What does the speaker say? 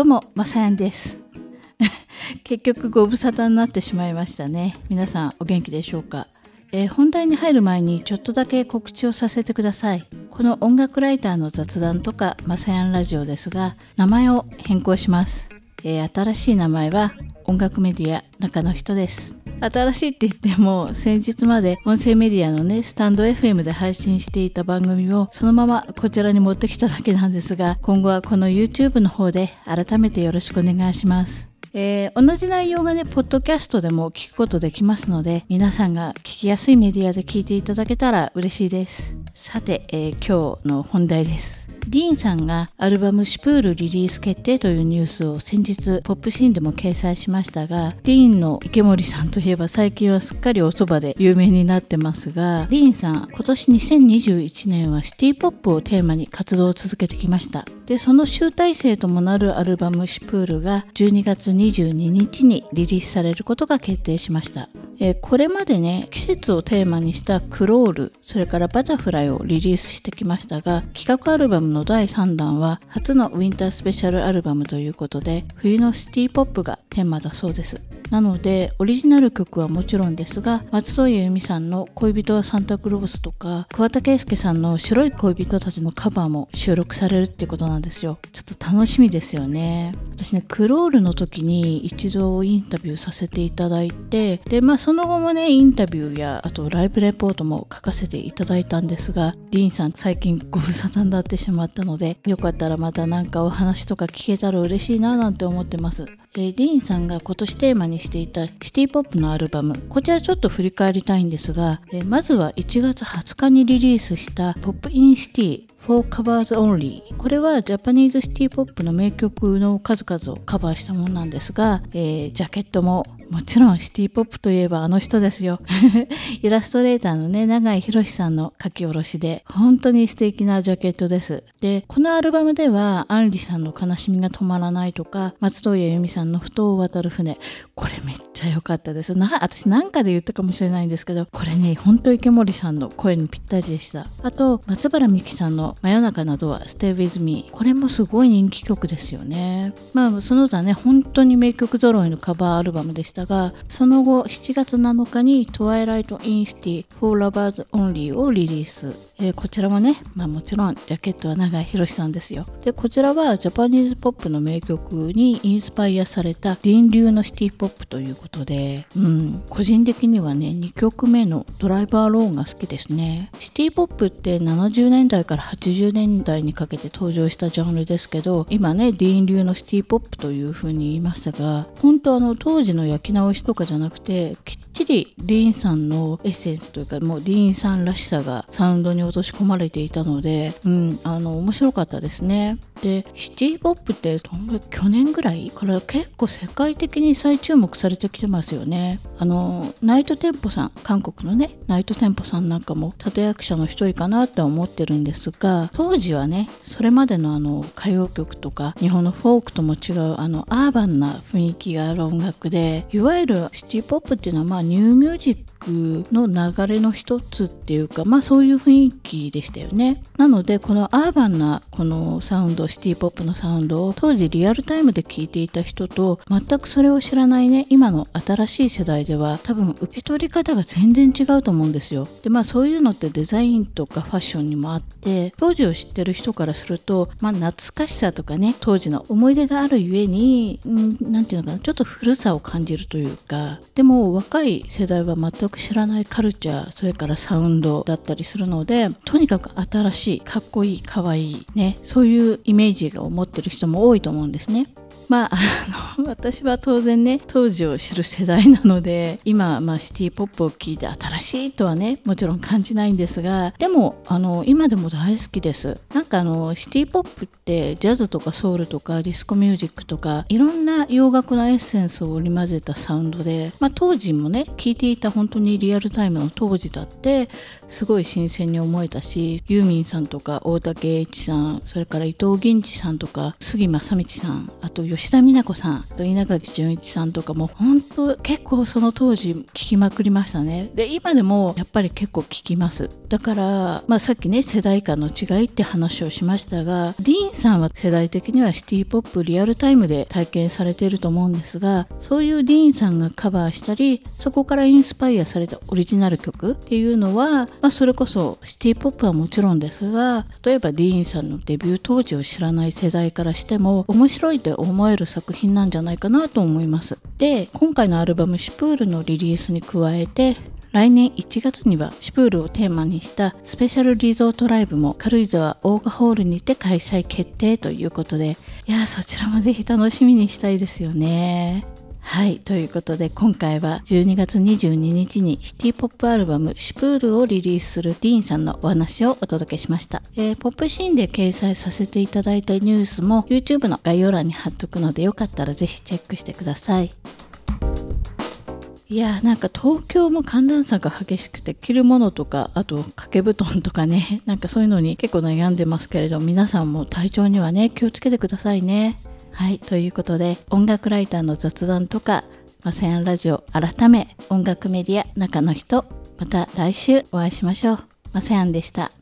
どうもまさやんです。結局ご無沙汰になってしまいましたね。皆さんお元気でしょうか、えー、本題に入る前にちょっとだけ告知をさせてください。この音楽ライターの雑談とかまさやんラジオですが名前を変更します、えー、新しい名前は音楽メディア中の人です。新しいって言っても先日まで音声メディアのねスタンド FM で配信していた番組をそのままこちらに持ってきただけなんですが今後はこの YouTube の方で改めてよろしくお願いしますえー、同じ内容がね、ポッドキャストでも聞くことできますので、皆さんが聞きやすいメディアで聞いていただけたら嬉しいです。さて、えー、今日の本題です。ディーンさんがアルバム「シュプール」リリース決定というニュースを先日ポップシーンでも掲載しましたがディーンの池森さんといえば最近はすっかりおそばで有名になってますがディーンさん今年2021年はシティポップをテーマに活動を続けてきました。でその集大成ともなるアルバム「シュプール」が12月22日にリリースされることが決定しました。えこれまでね季節をテーマにしたクロールそれからバタフライをリリースしてきましたが企画アルバムの第3弾は初のウィンタースペシャルアルバムということで冬のシティポップがテーマだそうです。なのでオリジナル曲はもちろんですが松任谷由実さんの「恋人はサンタクロース」とか桑田佳祐さんの「白い恋人たち」のカバーも収録されるってことなんですよ。ちょっと楽しみですよね。私ねクロールの時に一度インタビューさせていただいてでまあその後もねインタビューやあとライブレポートも書かせていただいたんですがディーンさん最近ご無沙汰になってしまったのでよかったらまた何かお話とか聞けたら嬉しいななんて思ってます。え DEEN さんが今年テーマにしていたシティポップのアルバムこちらちょっと振り返りたいんですが、えまずは1月20日にリリースしたポップインシティ for Covers Only これはジャパニーズシティポップの名曲の数々をカバーしたものなんですが、えー、ジャケットももちろんシティポップといえばあの人ですよ。イラストレーターのね、永井博さんの書き下ろしで、本当に素敵なジャケットです。で、このアルバムでは、杏里さんの悲しみが止まらないとか、松任谷由実さんの埠頭を渡る風、これめっちゃ良かったです。な、私なんかで言ったかもしれないんですけど、これね、本当池森さんの声にぴったりでした。あと、松原美樹さんの真夜中などは Stay With Me。これもすごい人気曲ですよね。まあ、その他ね、本当に名曲揃いのカバーアルバムでしたがその後7月7日に「 TWILIGHT IN CITY for Lovers Only」をリリース。えー、こちらもね、まあもちろんジャケットは永井博さんですよ。で、こちらはジャパニーズポップの名曲にインスパイアされた DEEN 流のシティポップということで、うん、個人的にはね、2曲目のドライバーローンが好きですね。シティポップって70年代から80年代にかけて登場したジャンルですけど、今ね、ディーン流のシティポップという風に言いましたが、本当あの当時の焼き直しとかじゃなくて、きっちりディーンさんのエッセンスというか、もうディーンさんらしさがサウンドに落とし込まれていたので、うん、あの、面白かったですね。で、シティポップって去年ぐらいから結構世界的に再注目されてきてますよね。あの、ナイトテンポさん、韓国のね、ナイトテンポさんなんかも立役者の一人かなって思ってるんですが、当時はね、それまでのあの、歌謡曲とか、日本のフォークとも違う、あの、アーバンな雰囲気がある音楽で、いわゆるシティポップっていうのは、まあ、ニューミュージックの流れの一つっていうかまあそういう雰囲気でしたよねなのでこのアーバンなこのサウンドシティポップのサウンドを当時リアルタイムで聴いていた人と全くそれを知らないね今の新しい世代では多分受け取り方が全然違うと思うんですよ。でまあそういうのってデザインとかファッションにもあって当時を知ってる人からするとまあ懐かしさとかね当時の思い出があるゆえに何て言うのかなちょっと古さを感じるというかでも若い世代は全く知らないカルチャーそれからサウンドだったりするのでとにかく新しいかっこいいかわいいねそういうイメージメージを持ってる人も多いと思うんですね。まあ、あの、私は当然ね、当時を知る世代なので、今、まあ、シティポップを聴いて新しいとはね、もちろん感じないんですが、でも、あの、今でも大好きです。なんかあの、シティポップって、ジャズとかソウルとかディスコミュージックとか、いろんな洋楽のエッセンスを織り交ぜたサウンドで、まあ、当時もね、聴いていた本当にリアルタイムの当時だって、すごい新鮮に思えたし、ユーミンさんとか大瀧詠一さん、それから伊藤銀次さんとか、杉真理さん、あと吉、吉田美奈子さんと稲垣潤一さんとかも本当結構その当時聞きまくりましたね。で今でもやっぱり結構聞きます。だから、まあ、さっきね世代間の違いって話をしましたがディーンさんは世代的にはシティポップリアルタイムで体験されていると思うんですがそういうディーンさんがカバーしたりそこからインスパイアされたオリジナル曲っていうのは、まあ、それこそシティポップはもちろんですが例えばディーンさんのデビュー当時を知らない世代からしても面白いって思える作品なんじゃないかなと思います。で今回のアルバム「シュプール」のリリースに加えて来年1月にはシュプールをテーマにしたスペシャルリゾートライブも軽井沢オーガホールにて開催決定ということでいやそちらもぜひ楽しみにしたいですよね。はい。ということで、今回は12月22日にシティポップアルバムシュプールをリリースするディーンさんのお話をお届けしました。えー、ポップシーンで掲載させていただいたニュースも YouTube の概要欄に貼っとくので、よかったらぜひチェックしてください。いやなんか東京も寒暖差が激しくて着るものとかあと掛け布団とかね なんかそういうのに結構悩んでますけれど皆さんも体調にはね気をつけてくださいねはいということで音楽ライターの雑談とかマセアンラジオ改め音楽メディア中の人また来週お会いしましょう。マセアンでした。